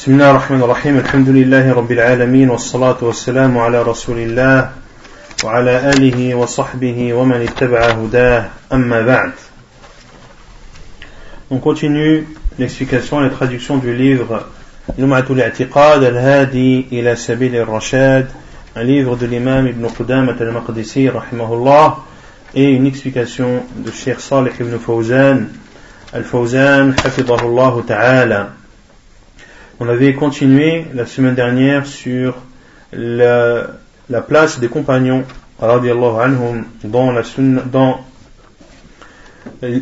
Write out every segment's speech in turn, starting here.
بسم الله الرحمن الرحيم الحمد لله رب العالمين والصلاة والسلام على رسول الله وعلى آله وصحبه ومن اتبع هداه أما بعد On continue l'explication et la traduction du livre Lumatul I'tiqad al-Hadi ila Sabil al-Rashad, un livre de l'imam Ibn Qudamah al-Maqdisi, rahimahullah, et une explication de Cheikh Salih ibn Fawzan, al-Fawzan, hafidahullah ta'ala. On avait continué la semaine dernière sur la, la place des compagnons dans la dans,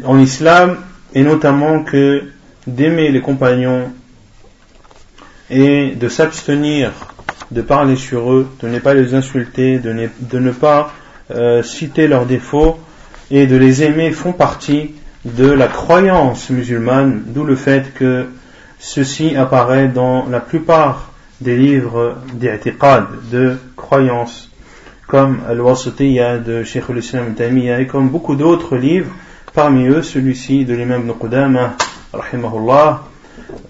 en islam et notamment que d'aimer les compagnons et de s'abstenir de parler sur eux, de ne pas les insulter, de ne, de ne pas euh, citer leurs défauts et de les aimer font partie de la croyance musulmane, d'où le fait que Ceci apparaît dans la plupart des livres d'I'tiqad, de croyances, comme Al-Wasitiyya de Sheikh al-Islam Tamiya et comme beaucoup d'autres livres, parmi eux celui-ci de l'imam Ibn Qudamah, rahimahullah,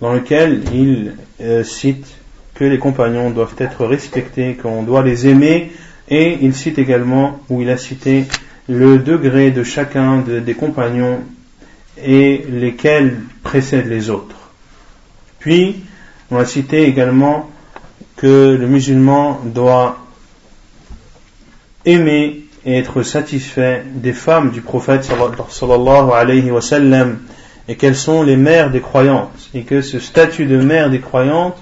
dans lequel il euh, cite que les compagnons doivent être respectés, qu'on doit les aimer, et il cite également, où il a cité le degré de chacun des compagnons et lesquels précèdent les autres. Puis, on a cité également que le musulman doit aimer et être satisfait des femmes du prophète sallallahu alayhi wa sallam et qu'elles sont les mères des croyantes et que ce statut de mère des croyantes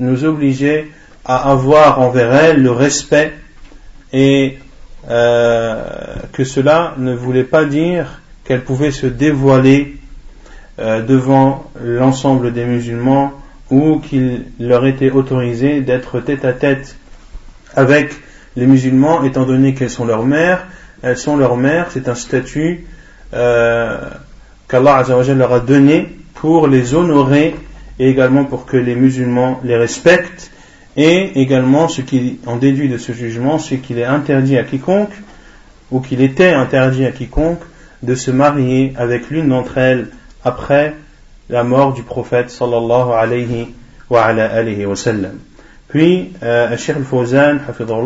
nous obligeait à avoir envers elles le respect et euh, que cela ne voulait pas dire qu'elles pouvaient se dévoiler euh, devant l'ensemble des musulmans ou qu'il leur était autorisé d'être tête à tête avec les musulmans étant donné qu'elles sont leurs mères. Elles sont leurs mères, c'est un statut euh, qu'Allah leur a donné pour les honorer et également pour que les musulmans les respectent et également ce qui en déduit de ce jugement, c'est qu'il est interdit à quiconque ou qu'il était interdit à quiconque de se marier avec l'une d'entre elles après la mort du prophète sallallahu alayhi wa ala alayhi wa sallam. Puis, euh, al-Fawzan,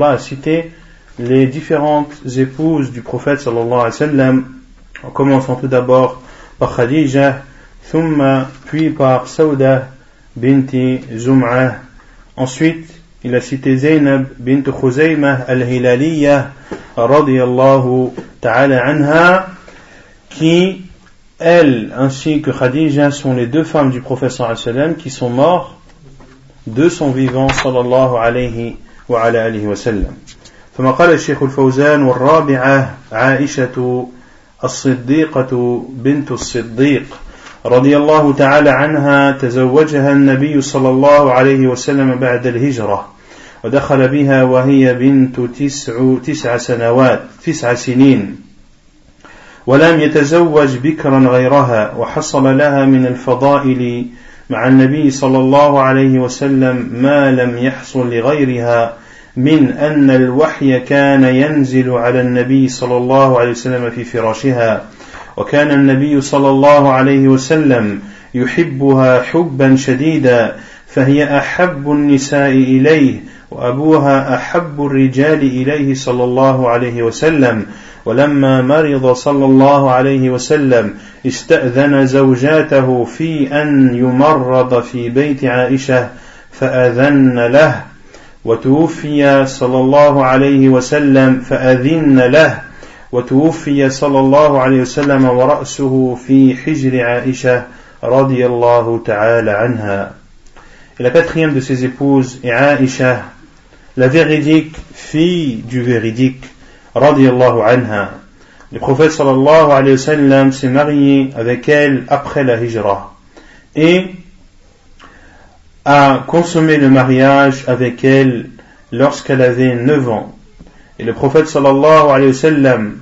a cité les différentes épouses du prophète sallallahu alayhi wa sallam, en commençant tout d'abord par Khadija, thumma, puis par Sauda binti Zum'ah. Ensuite, il a cité Zainab bint Khuzaymah al-Hilaliyah, radiyallahu ta'ala anha, qui elle ainsi que Khadija sont les deux femmes du professeur sallam qui sont morts de son vivant sallallahu alayhi wa ala alihi wa sallam. ثم قال الشيخ الفوزان والرابعة عائشة الصديقة بنت الصديق رضي الله تعالى عنها تزوجها النبي صلى الله عليه وسلم بعد الهجرة ودخل بها وهي بنت تسع, تسع سنوات تسع سنين ولم يتزوج بكرا غيرها وحصل لها من الفضائل مع النبي صلى الله عليه وسلم ما لم يحصل لغيرها من أن الوحي كان ينزل على النبي صلى الله عليه وسلم في فراشها. وكان النبي صلى الله عليه وسلم يحبها حبا شديدا فهي أحب النساء إليه وأبوها أحب الرجال إليه صلى الله عليه وسلم ولما مرض صلى الله عليه وسلم استأذن زوجاته في أن يمرض في بيت عائشة فأذن له. وتوفي صلى الله عليه وسلم فأذن له. وتوفي صلى الله عليه وسلم ورأسه في حجر عائشة رضي الله تعالى عنها. Et la quatrième de ses épouses est Aïcha, la véridique fille du véridique, radiallahu anha. Le prophète sallallahu alayhi wa sallam s'est marié avec elle après la hijra et a consommé le mariage avec elle lorsqu'elle avait 9 ans. Et le prophète sallallahu alayhi wa sallam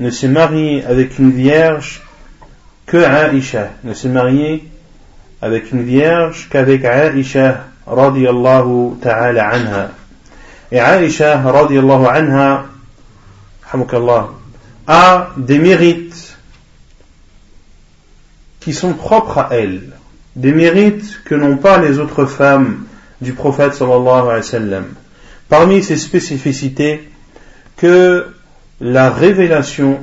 ne s'est marié avec une vierge que Aïcha, ne s'est marié avec une vierge qu'avec Aïcha radiallahu ta'ala anha. Et Aïcha radiallahu anha a des mérites qui sont propres à elle. des mérites que n'ont pas les autres femmes du prophète sallallahu alayhi wa. Parmi ces spécificités, que la révélation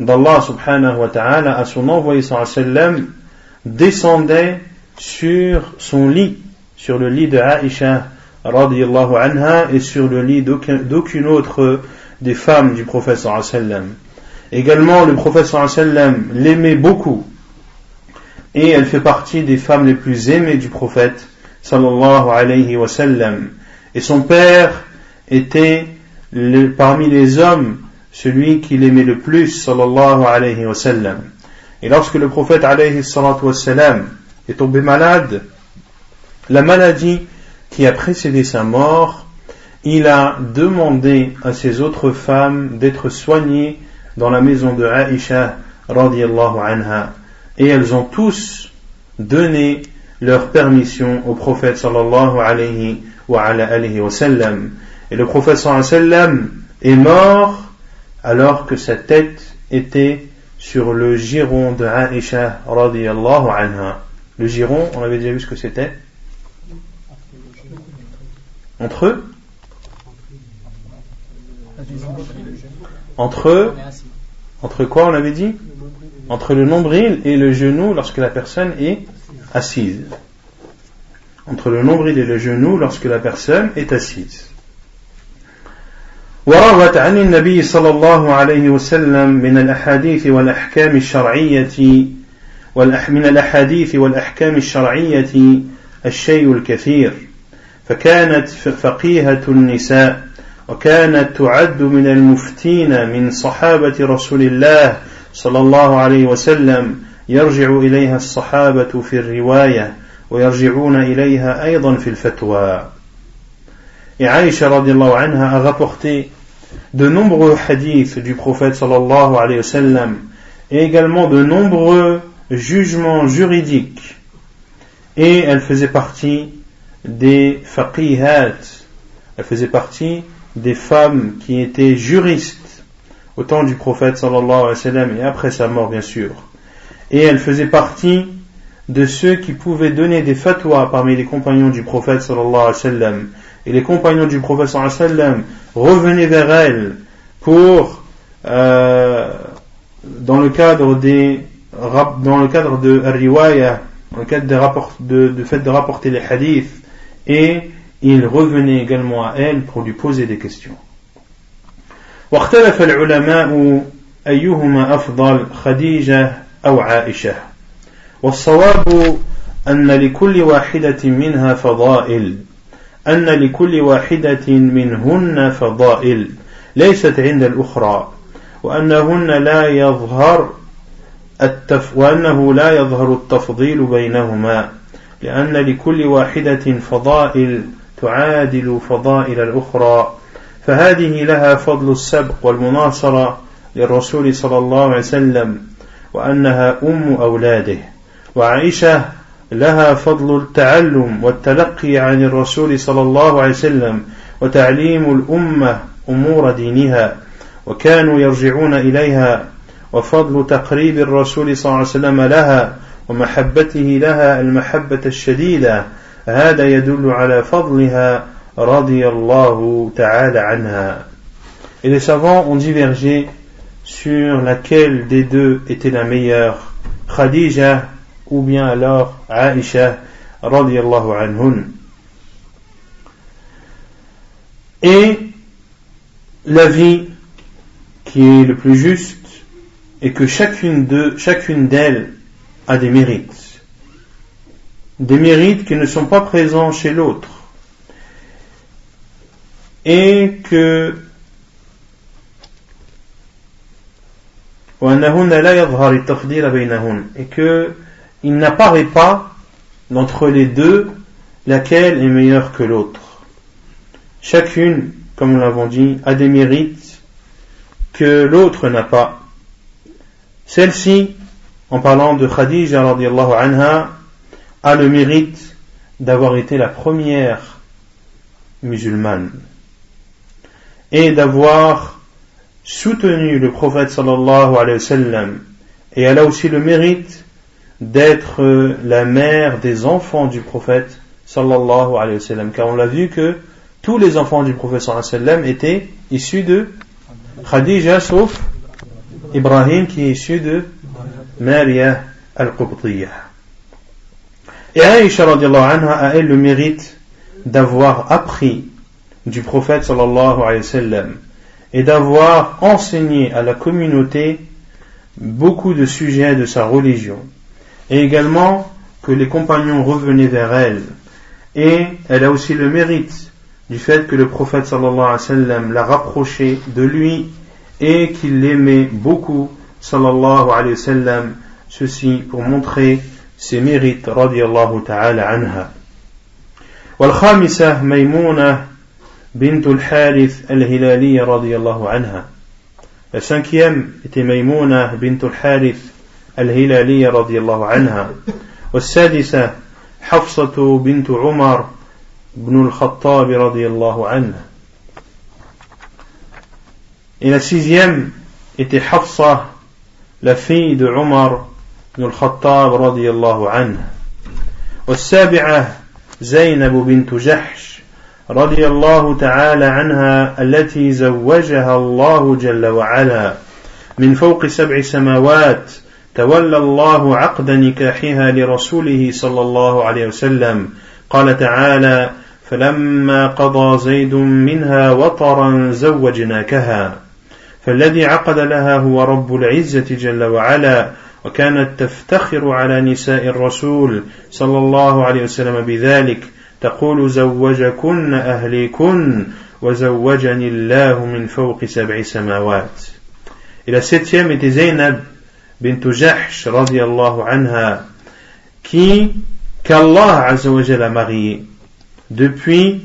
d'Allah subhanahu wa ta'ala à son envoyé sallallahu alayhi wa descendait sur son lit, sur le lit de Aïcha radiallahu anha et sur le lit d'aucune autre des femmes du prophète sallam. Également, le prophète sallam l'aimait beaucoup et elle fait partie des femmes les plus aimées du prophète sallallahu alayhi wa sallam. Et son père était parmi les hommes celui qu'il aimait le plus sallallahu alayhi wa sallam. Et lorsque le prophète alayhi wa est tombé malade, la maladie qui a précédé sa mort, il a demandé à ses autres femmes d'être soignées dans la maison de Aisha radiallahu anha et elles ont tous donné leur permission au prophète sallallahu alayhi wa, alayhi wa sallam. Et le prophète sallallahu alayhi wa sallam est mort alors que sa tête était sur le giron de Aisha radiallahu anha. Le giron, on avait déjà vu ce que c'était? Entre eux? Entre eux Entre quoi on avait dit entre le nombril et le genou lorsque la personne est assise. Entre le nombril et le genou lorsque la personne est assise. وروت عن النبي صلى الله عليه وسلم من الأحاديث والأحكام الشرعية من الأحاديث والأحكام الشرعية الشيء الكثير فكانت فقيهة النساء وكانت تعد من المفتين من صحابة رسول الله صلى الله عليه وسلم يرجع إليها الصحابة في الرواية ويرجعون إليها أيضا في الفتوى Et Aïcha radiallahu anha a de nombreux hadiths du prophète sallallahu alayhi wa sallam et également de nombreux jugements juridiques. Et elle faisait partie des faqihat, elle faisait partie des femmes qui étaient juristes au temps du prophète sallallahu alayhi wa sallam et après sa mort bien sûr. Et elle faisait partie de ceux qui pouvaient donner des fatwas parmi les compagnons du prophète sallallahu alayhi wa sallam. Et les compagnons du prophète sallallahu alayhi wa sallam revenaient vers elle pour, euh, dans le cadre des, dans le cadre de riwaya, dans le cadre de, de fait de rapporter les hadiths, et ils revenaient également à elle pour lui poser des questions. واختلف العلماء أيهما أفضل خديجة أو عائشة. والصواب أن لكل واحدة منها فضائل. أن لكل واحدة منهن فضائل. ليست عند الأخرى. وأنهن لا يظهر التف وأنه لا يظهر التفضيل بينهما. لأن لكل واحدة فضائل تعادل فضائل الأخرى. فهذه لها فضل السبق والمناصرة للرسول صلى الله عليه وسلم وأنها أم أولاده. وعائشة لها فضل التعلم والتلقي عن الرسول صلى الله عليه وسلم وتعليم الأمة أمور دينها وكانوا يرجعون إليها وفضل تقريب الرسول صلى الله عليه وسلم لها ومحبته لها المحبة الشديدة هذا يدل على فضلها Et les savants ont divergé sur laquelle des deux était la meilleure, Khadija ou bien alors Aisha radiallahu anhun. Et l'avis qui est le plus juste est que chacune d'eux, chacune d'elles a des mérites. Des mérites qui ne sont pas présents chez l'autre et que et que il n'apparaît pas d'entre les deux laquelle est meilleure que l'autre. Chacune, comme nous l'avons dit, a des mérites que l'autre n'a pas. Celle-ci, en parlant de Khadija anha, a le mérite d'avoir été la première musulmane et d'avoir soutenu le prophète sallallahu alayhi wa sallam. Et elle a aussi le mérite d'être la mère des enfants du prophète sallallahu alayhi wa sallam. Car on l'a vu que tous les enfants du prophète sallallahu alayhi wa sallam étaient issus de Khadija sauf Ibrahim qui est issu de Maria al-Qubtiyah. Et Aïcha anha a elle le mérite d'avoir appris du prophète sallallahu alayhi wa sallam et d'avoir enseigné à la communauté beaucoup de sujets de sa religion et également que les compagnons revenaient vers elle. Et elle a aussi le mérite du fait que le prophète sallallahu alayhi wa sallam l'a rapproché de lui et qu'il l'aimait beaucoup sallallahu alayhi wa sallam ceci pour montrer ses mérites radiallahu ta'ala anha والخامسة ميمونة بنت الحارث الهلالية رضي الله عنها La cinquième était Maïmouna bint al-Harith al-Hilaliya radiyallahu anha. والسادسة حفصة بنت عمر بن الخطاب رضي الله عنه. Et la sixième était Hafsa, la fille de Omar بن الخطاب رضي الله عنه. والسابعة زينب بنت جحش رضي الله تعالى عنها التي زوجها الله جل وعلا. من فوق سبع سماوات تولى الله عقد نكاحها لرسوله صلى الله عليه وسلم. قال تعالى فلما قضى زيد منها وطرا زوجناكها. فالذي عقد لها هو رب العزة جل وعلا وكانت تفتخر على نساء الرسول صلى الله عليه وسلم بذلك تقول زوجكن أهليكن وزوجني الله من فوق سبع سماوات. إلى ستيامة زينب بنت جحش رضي الله عنها كي كالله عز وجل مغي depuis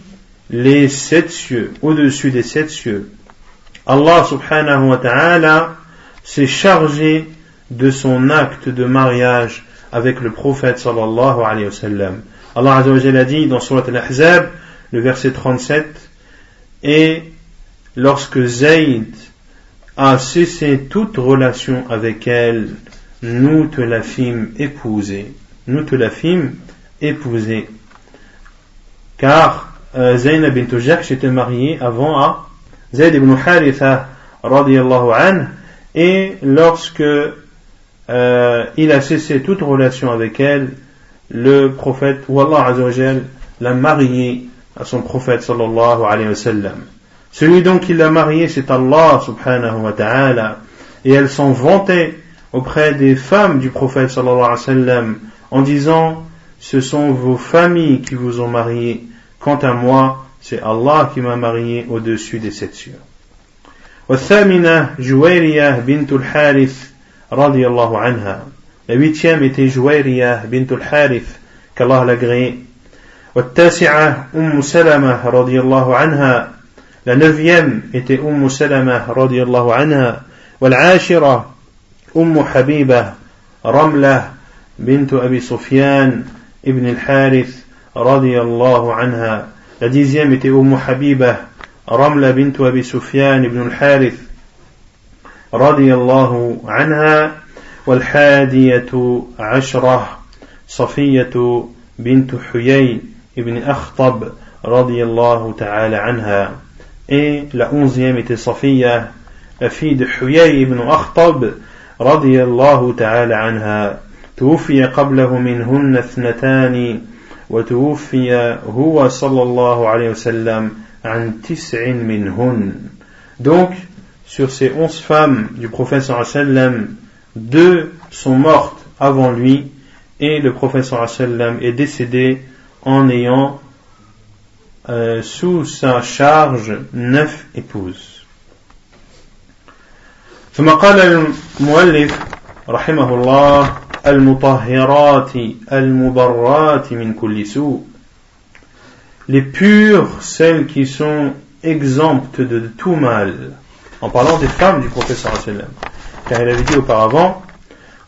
les sept cieux au-dessus des sept cieux. Allah subhanahu wa ta'ala s'est chargé de son acte de mariage avec le prophète sallallahu alayhi wa sallam. Allah Azzawajal a dit dans Surat Al-Ahzab, le verset 37, et lorsque Zayd a cessé toute relation avec elle, nous te la fîmes épouser. Nous te la fîmes épouser. Car euh, Zaynab bint Jahsh était mariée avant à Zayd ibn Haritha radiallahu anhu et lorsque euh, il a cessé toute relation avec elle, le prophète, ou Allah Azzawajal, l'a marié à son prophète sallallahu alayhi wa sallam. Celui donc qui l'a marié, c'est Allah subhanahu wa ta'ala. Et elles sont vantées auprès des femmes du prophète sallallahu alayhi wa sallam en disant, ce sont vos familles qui vous ont marié. Quant à moi, c'est Allah qui m'a marié au-dessus des sept cieux. والثامنة جويرية بنت الحارث رضي الله عنها. La huitième était Jouairiya bint al-Harith, qu'Allah l'agrée. والتاسعة أم سلمة رضي الله عنها. La neuvième était أم سلمة رضي الله عنها. والعاشرة أم حبيبة رملة بنت أبي سفيان ابن الحارث رضي الله عنها. La dixième était أم حبيبة رملة بنت أبي سفيان ابن الحارث رضي الله عنها والحادية عشرة صفية بنت حيي ابن أخطب رضي الله تعالى عنها. Et la onzième était Safiya la fille de Huyay ibn Akhtab رضي الله تعالى عنها. توفي قبله منهن اثنتان وتوفي هو صلى الله عليه وسلم عن تسع منهن. Donc sur ces onze femmes du prophète sallallahu alayhi wa sallam deux sont mortes avant lui et le professeur sallam est décédé en ayant euh, sous sa charge neuf épouses. ثم قال المؤلف رحمه الله المطهرات المبرات من كل سوء les pures celles qui sont exemptes de tout mal en parlant des femmes du professeur sallam car il avait dit auparavant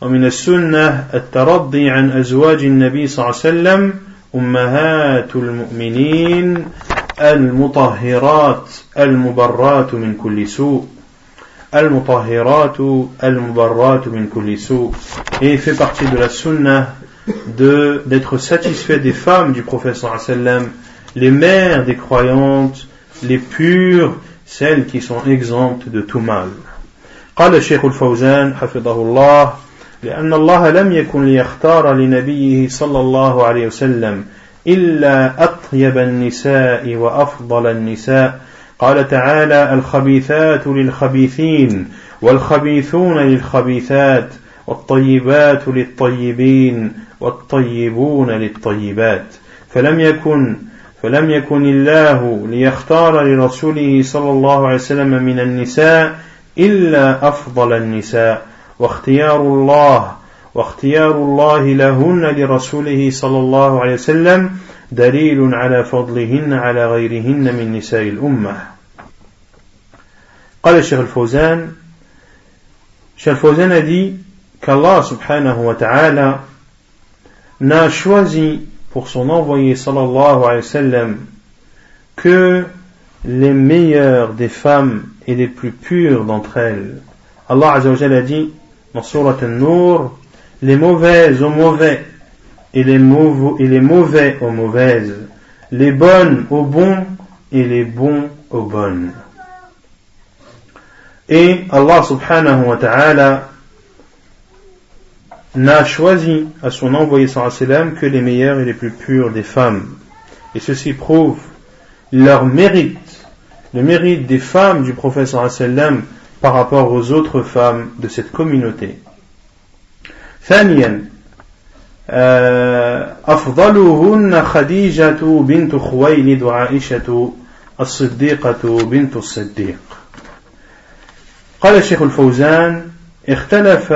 ومن السنة الترضي عن أزواج النبي صلى الله عليه وسلم أمهات المؤمنين المطهرات المبرات من كل سوء al-mutahhiratu al-mubarratu min kulli et fait partie de la sunnah de d'être satisfait des femmes du prophète sallam les mères des croyantes les pures celles qui sont exemptes de tout mal. قال الشيخ الفوزان حفظه الله لأن الله لم يكن ليختار لنبيه صلى الله عليه وسلم إلا أطيب النساء وأفضل النساء. قال تعالى الخبيثات للخبيثين والخبيثون للخبيثات والطيبات للطيبين والطيبون للطيبات. فلم يكن فلم يكن الله ليختار لرسوله صلى الله عليه وسلم من النساء إلا أفضل النساء واختيار الله واختيار الله لهن لرسوله صلى الله عليه وسلم دليل على فضلهن على غيرهن من نساء الأمة. قال الشيخ الفوزان الشيخ الفوزان dit qu'Allah subhanahu wa ta'ala n'a choisi pour son envoyé sallallahu alayhi wa sallam que les meilleures des femmes et les plus pures d'entre elles. Allah azza wa a dit dans Surat An-Nur les mauvaises aux mauvais et les, et les mauvais aux mauvaises, les bonnes aux bons et les bons aux bonnes. Et Allah subhanahu wa ta'ala n'a choisi à son envoyé sallam que les meilleures et les plus pures des femmes. Et ceci prouve leur mérite, le mérite des femmes du prophète sallam par rapport aux autres femmes de cette communauté. ثانيا أفضلهن خديجة بنت خويلد وعائشة الصديقة بنت الصديق قال الشيخ الفوزان اختلف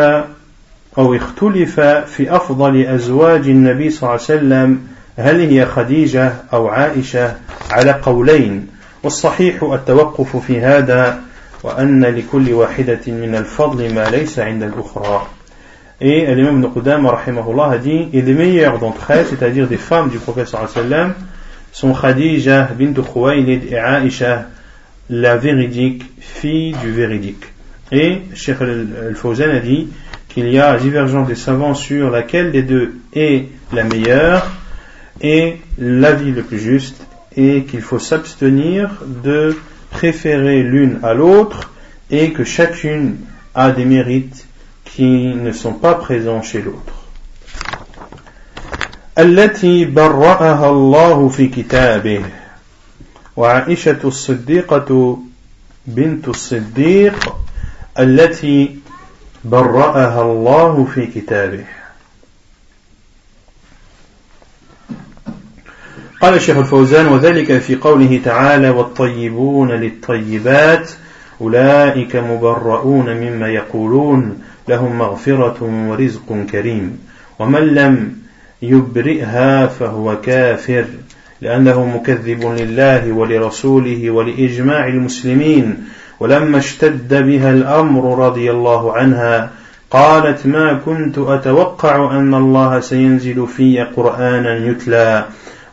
أو اختلف في أفضل أزواج النبي صلى الله عليه وسلم هل هي خديجة أو عائشة على قولين والصحيح التوقف في هذا وأن لكل واحدة من الفضل ما ليس عند الأخرى Et l'imam Ibn Qudam a dit Et les meilleures d'entre elles, c'est-à-dire des femmes du prophète sallam, sont Khadija bint Khuwaylid et Aisha, la véridique, fille du véridique. Et Sheikh al-Fawzan a dit qu'il y a divergence des savants sur laquelle des deux est la meilleure et l'avis le plus juste, et qu'il faut s'abstenir de préférer l'une à l'autre, et que chacune a des mérites qui ne sont pas présents chez l'autre. التي برأها الله في كتابه وعائشة الصديقة بنت الصديق التي برأها الله في كتابه. قال الشيخ الفوزان وذلك في قوله تعالى والطيبون للطيبات أولئك مبرؤون مما يقولون لهم مغفرة ورزق كريم. ومن لم يبرئها فهو كافر لأنه مكذب لله ولرسوله ولإجماع المسلمين. ولما اشتد بها الأمر رضي الله عنها قالت ما كنت أتوقع أن الله سينزل في قرآنا يتلى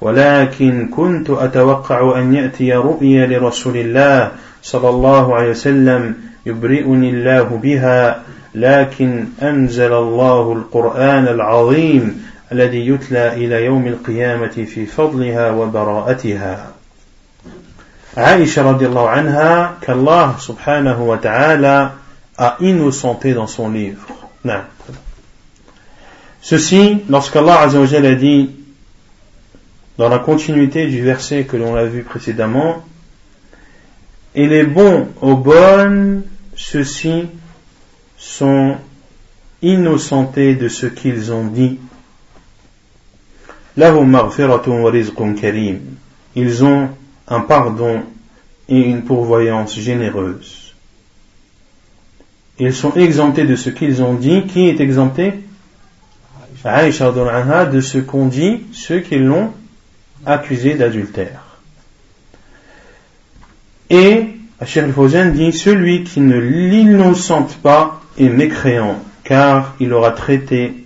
ولكن كنت أتوقع أن يأتي رؤيا لرسول الله صلى الله عليه وسلم يبرئني الله بها لكن أنزل الله القرآن العظيم الذي يتلى إلى يوم القيامة في فضلها وبراءتها. Aïcha radiallahu anha qu'Allah subhanahu wa ta'ala a innocenté dans son livre. Non. Ceci, lorsqu'Allah azawajal a dit, dans la continuité du verset que l'on a vu précédemment, et les bons aux bonnes, ceux-ci sont innocentés de ce qu'ils ont dit. Ils ont un pardon et une pourvoyance généreuse. Ils sont exemptés de ce qu'ils ont dit. Qui est exempté? Aïcha de ce qu'ont dit ceux qui l'ont accusé d'adultère. Et Hachir al dit Celui qui ne l'innocente pas est mécréant, car il aura traité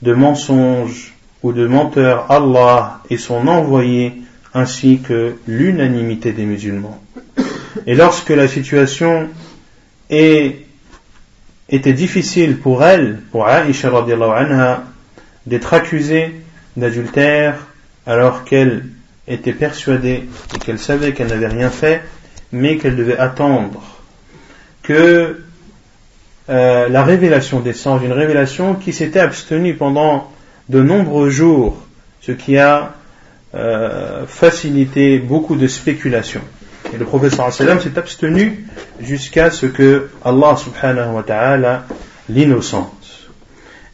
de mensonge ou de menteur Allah et son envoyé ainsi que l'unanimité des musulmans. Et lorsque la situation et était difficile pour elle, pour Aisha anha, d'être accusée d'adultère alors qu'elle était persuadée et qu'elle savait qu'elle n'avait rien fait, mais qu'elle devait attendre que euh, la révélation descende, une révélation qui s'était abstenue pendant de nombreux jours, ce qui a euh, facilité beaucoup de spéculations. Et le sallam s'est abstenu jusqu'à ce que Allah subhanahu wa ta'ala l'innocente.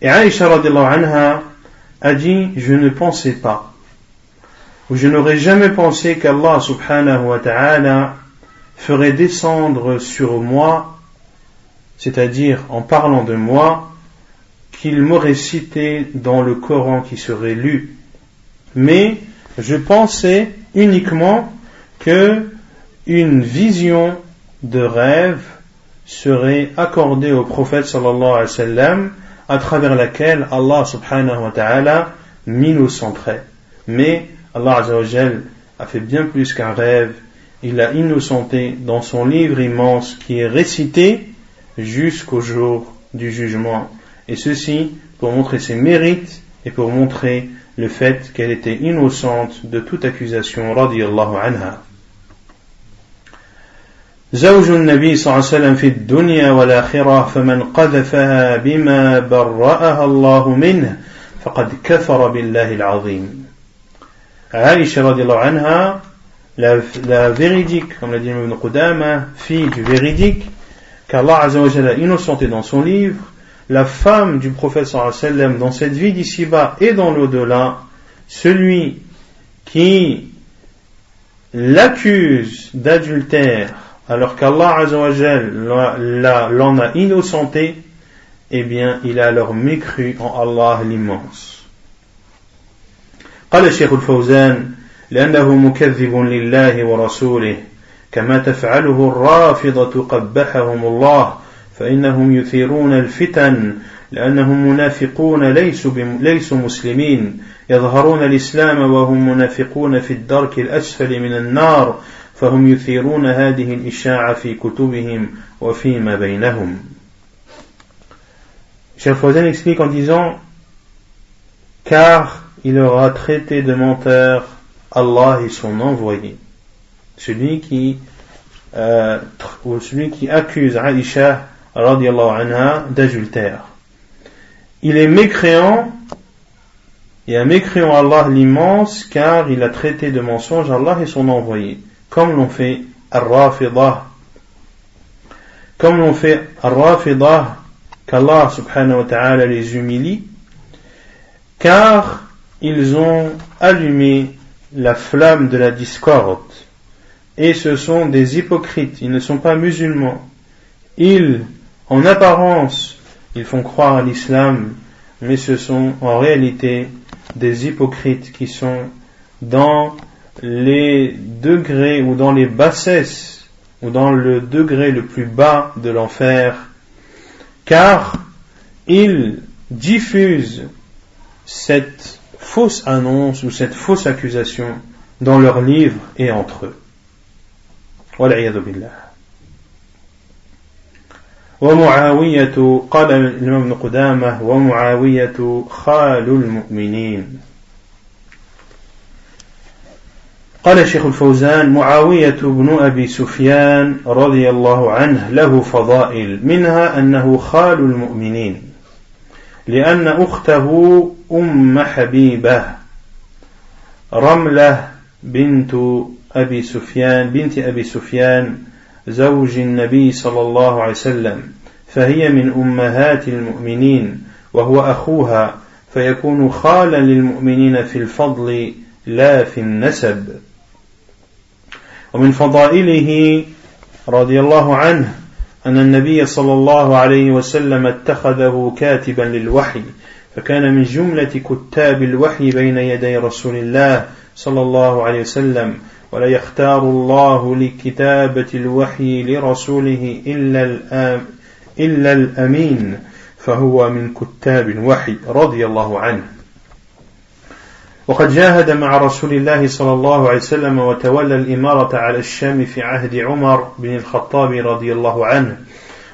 Et Aisha anha a dit, je ne pensais pas, ou je n'aurais jamais pensé qu'Allah subhanahu wa ta'ala ferait descendre sur moi, c'est-à-dire en parlant de moi, qu'il m'aurait cité dans le Coran qui serait lu. Mais je pensais uniquement que une vision de rêve serait accordée au prophète sallallahu alayhi wa sallam à travers laquelle Allah subhanahu wa ta'ala m'innocenterait. Mais Allah a fait bien plus qu'un rêve. Il a innocenté dans son livre immense qui est récité jusqu'au jour du jugement. Et ceci pour montrer ses mérites et pour montrer le fait qu'elle était innocente de toute accusation radiallahu anha. زوج النبي صلى الله عليه وسلم في الدنيا والآخرة فمن قذفها بما برأها الله منه فقد كفر بالله العظيم Aïcha radiallahu anha la, la véridique, comme l'a dit Ibn Qudama, fille du véridique, qu'Allah a innocenté dans son livre, la femme du prophète sallallahu alayhi wa sallam dans cette vie d'ici-bas et dans l'au-delà, celui qui l'accuse d'adultère alors qu'Allah l'en a innocenté, eh bien, il a alors mécru en Allah l'immense. قال الشيخ الفوزان لأنه مكذب لله ورسوله كما تفعله الرافضة قبحهم الله فإنهم يثيرون الفتن لأنهم منافقون ليسوا, ليسوا مسلمين. يظهرون الإسلام وهم منافقون في الدرك الأسفل من النار فهم يثيرون هذه الإشاعة في كتبهم وفيما بينهم. Cheikh Fawzan explique en disant car il aura traité de menteur Allah et son envoyé. Celui qui euh, ou celui qui accuse Aïcha anha d'adultère il est mécréant et un mécréant Allah l'immense car il a traité de mensonge Allah et son envoyé comme l'ont fait Ar-Rafidah, comme l'ont fait Ar-Rafidah, qu'Allah subhanahu wa ta'ala les humilie, car ils ont allumé la flamme de la discorde. Et ce sont des hypocrites, ils ne sont pas musulmans. Ils, en apparence, ils font croire à l'islam, mais ce sont en réalité des hypocrites qui sont dans les degrés ou dans les bassesses ou dans le degré le plus bas de l'enfer, car ils diffusent cette fausse annonce ou cette fausse accusation dans leurs livres et entre eux. ومعاوية قال الإمام ابن قدامة ومعاوية خال المؤمنين. قال الشيخ الفوزان معاوية بن أبي سفيان رضي الله عنه له فضائل منها أنه خال المؤمنين لأن أخته أم حبيبة رملة بنت أبي سفيان بنت أبي سفيان زوج النبي صلى الله عليه وسلم فهي من أمهات المؤمنين وهو أخوها فيكون خالا للمؤمنين في الفضل لا في النسب. ومن فضائله رضي الله عنه أن النبي صلى الله عليه وسلم اتخذه كاتبا للوحي فكان من جملة كتاب الوحي بين يدي رسول الله صلى الله عليه وسلم ولا يختار الله لكتابة الوحي لرسوله إلا, الآم إلا الأمين فهو من كتاب الوحي رضي الله عنه. وقد جاهد مع رسول الله صلى الله عليه وسلم وتولى الإمارة على الشام في عهد عمر بن الخطاب رضي الله عنه.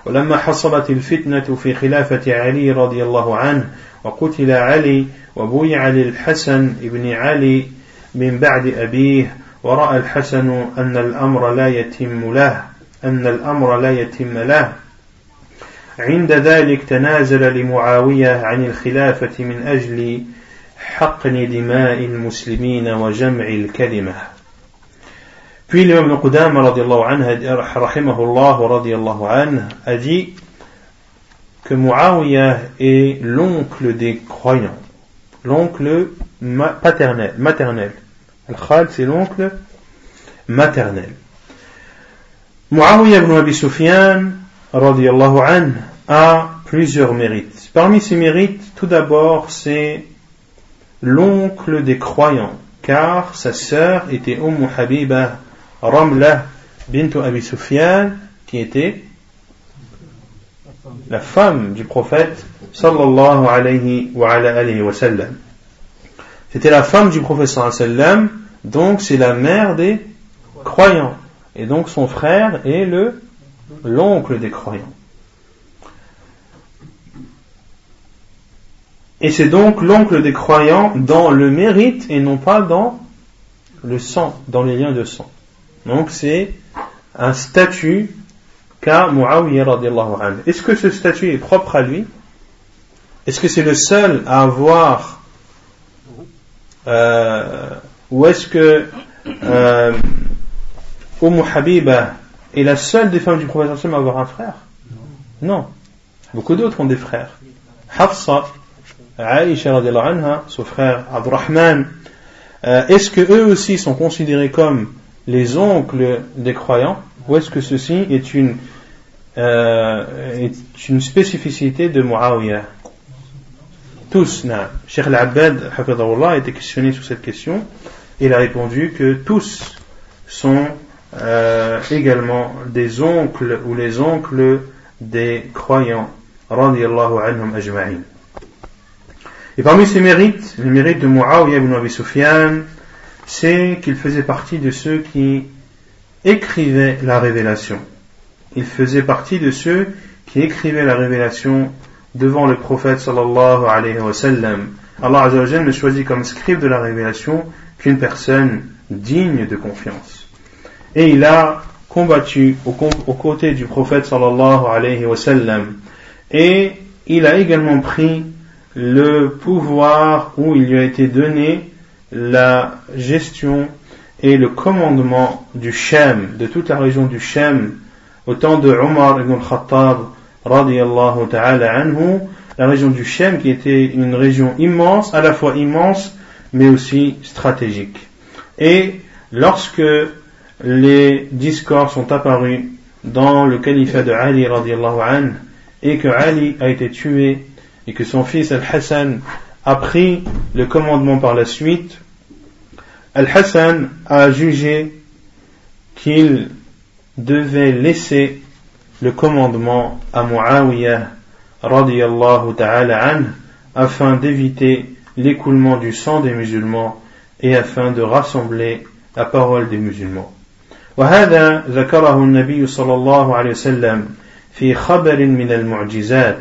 ولما حصلت الفتنة في خلافة علي رضي الله عنه وقتل علي وبويع للحسن بن علي من بعد أبيه ورأى الحسن أن الأمر لا يتم له أن الأمر لا يتم له عند ذلك تنازل لمعاوية عن الخلافة من أجل حقن دماء المسلمين وجمع الكلمة في الإمام قدامة رضي الله عنه رحمه الله رضي الله عنه أدي كمعاوية est l'oncle des croyants l'oncle maternel, maternel. Al-Khal c'est l'oncle maternel. Muawiyah ibn Abi Sufyan a plusieurs mérites. Parmi ces mérites, tout d'abord, c'est l'oncle des croyants, car sa sœur était Umm Habiba Ramla bint Abi Sufyan, qui était la femme du prophète sallallahu alayhi wa, alayhi wa sallam. C'était la femme du wa sallam, donc c'est la mère des croyants. Et donc son frère est le l'oncle des croyants. Et c'est donc l'oncle des croyants dans le mérite et non pas dans le sang, dans les liens de sang. Donc c'est un statut qu'a Muawiyah. Est-ce que ce statut est propre à lui? Est-ce que c'est le seul à avoir euh, Ou est-ce que euh, Umm Habiba est la seule des femmes du prophète à avoir un frère? Non. Beaucoup d'autres ont des frères. Hafsa, radiallahu anha, son frère Abdurrahman, euh, est-ce que eux aussi sont considérés comme les oncles des croyants? Ou est-ce que ceci est une, euh, est une spécificité de Muawiyah? Tous, non. Cheikh Al-Abbad a été questionné sur cette question il a répondu que tous sont euh, également des oncles ou les oncles des croyants anhum ajma'in. Et parmi ces mérites, le mérite de Muawiyah ibn Abi Sufyan, c'est qu'il faisait partie de ceux qui écrivaient la révélation. Il faisait partie de ceux qui écrivaient la révélation devant le prophète sallallahu alayhi wa sallam. Allah ne choisit comme scribe de la révélation qu'une personne digne de confiance. Et il a combattu aux côtés du prophète sallallahu alayhi wa sallam. Et il a également pris le pouvoir où il lui a été donné la gestion et le commandement du Shem, de toute la région du Shem, au temps de Omar ibn Khattab, radiallahu ta'ala anhu, la région du Shem qui était une région immense, à la fois immense, mais aussi stratégique. Et lorsque les discords sont apparus dans le califat de Ali radiallahu anhu, et que Ali a été tué, et que son fils Al-Hassan a pris le commandement par la suite, Al-Hassan a jugé qu'il devait laisser le commandement à Muawiyah radiyallahu ta'ala an afin d'éviter l'écoulement du sang des musulmans et afin de rassembler la parole des musulmans. وهذا ذكره النبي صلى الله عليه وسلم في خبر من المعجزات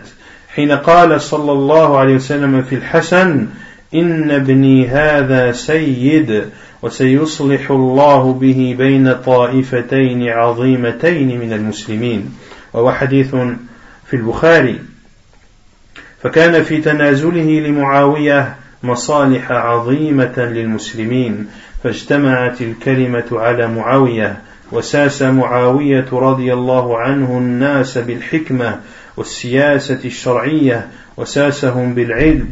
حين قال صلى الله عليه وسلم في الحسن إن ابني هذا سيد وسيصلح الله به بين طائفتين عظيمتين من المسلمين وهو حديث في البخاري. فكان في تنازله لمعاوية مصالح عظيمة للمسلمين فاجتمعت الكلمة على معاوية وساس معاوية رضي الله عنه الناس بالحكمة والسياسة الشرعية وساسهم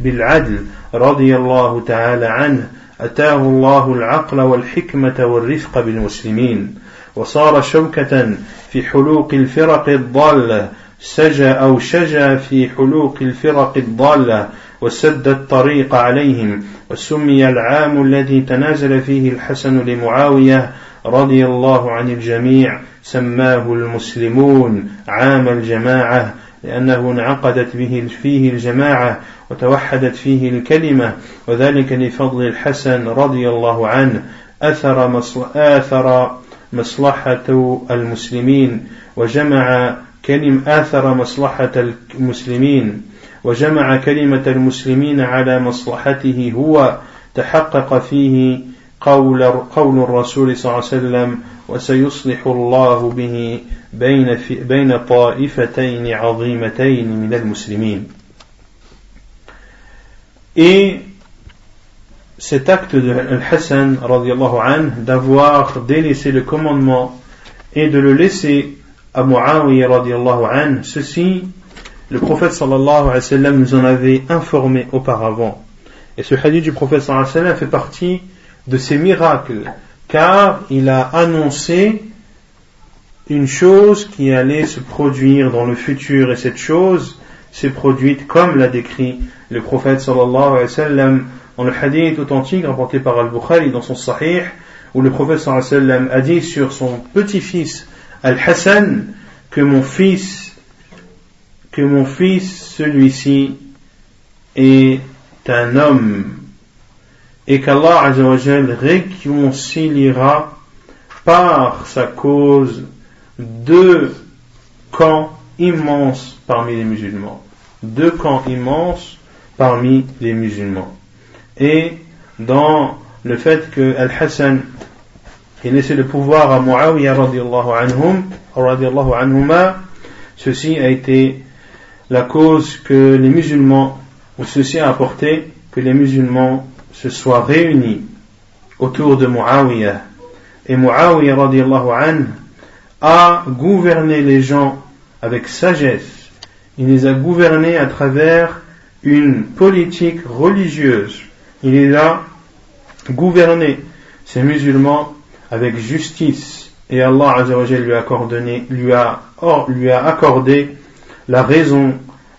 بالعدل رضي الله تعالى عنه. أتاه الله العقل والحكمة والرفق بالمسلمين. وصار شوكة في حلوق الفرق الضالة سجى أو شجى في حلوق الفرق الضالة وسد الطريق عليهم وسمي العام الذي تنازل فيه الحسن لمعاوية رضي الله عن الجميع سماه المسلمون عام الجماعة لأنه انعقدت به فيه الجماعة وتوحدت فيه الكلمة وذلك لفضل الحسن رضي الله عنه أثر, آثر مصلحة المسلمين وجمع كلم آثر مصلحة المسلمين وجمع كلمة المسلمين على مصلحته هو تحقق فيه قول قول الرسول صلى الله عليه وسلم وسيصلح الله به بين بين طائفتين عظيمتين من المسلمين. Et cet acte de Al-Hassan d'avoir délaissé le commandement et de le laisser à Muawiyah ceci le prophète sallallahu alayhi wa nous en avait informé auparavant. Et ce hadith du prophète sallallahu alayhi fait partie de ces miracles, car il a annoncé une chose qui allait se produire dans le futur, et cette chose s'est produite comme l'a décrit le prophète sallallahu alayhi wa dans le hadith authentique rapporté par Al-Bukhari dans son sahih, où le prophète sallam a dit sur son petit-fils Al-Hassan que mon fils que mon fils, celui-ci, est un homme et qu'Allah Azzawajal réconciliera par sa cause deux camps immenses parmi les musulmans. Deux camps immenses parmi les musulmans. Et dans le fait que Al-Hassan ait laissé le pouvoir à Muawiyah radiallahu anhuma, ceci a été la cause que les musulmans, ou ceci a apporté que les musulmans se soient réunis autour de Muawiyah. Et Muawiyah radiallahu a gouverné les gens avec sagesse. Il les a gouvernés à travers une politique religieuse. Il les a gouvernés, ces musulmans, avec justice. Et Allah lui a, lui a, lui a accordé la raison,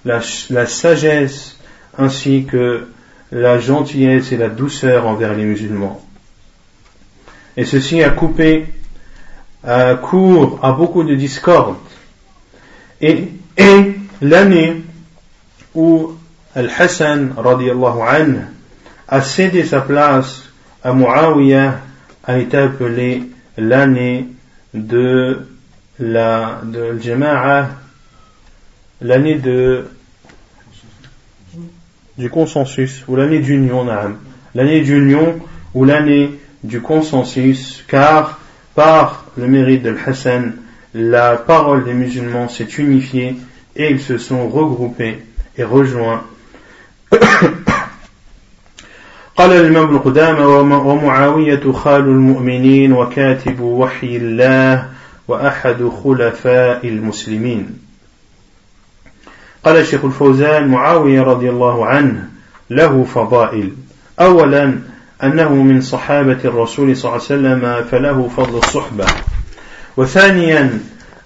la, sagesse, ainsi que la gentillesse et la douceur envers les musulmans. Et ceci a coupé à court à beaucoup de discorde. Et, et l'année où Al-Hassan anhu a cédé sa place à Muawiyah a été appelée l'année de la de Jama'a l'année de du consensus ou l'année d'union l'année d'union ou l'année du consensus car par le mérite de Hassan la parole des musulmans s'est unifiée et ils se sont regroupés et rejoints قال الإمام ابن قدامة ومعاوية خال المؤمنين وكاتب وحي الله وأحد خلفاء المسلمين. قال الشيخ الفوزان معاوية رضي الله عنه له فضائل. أولا أنه من صحابة الرسول صلى الله عليه وسلم فله فضل الصحبة. وثانيا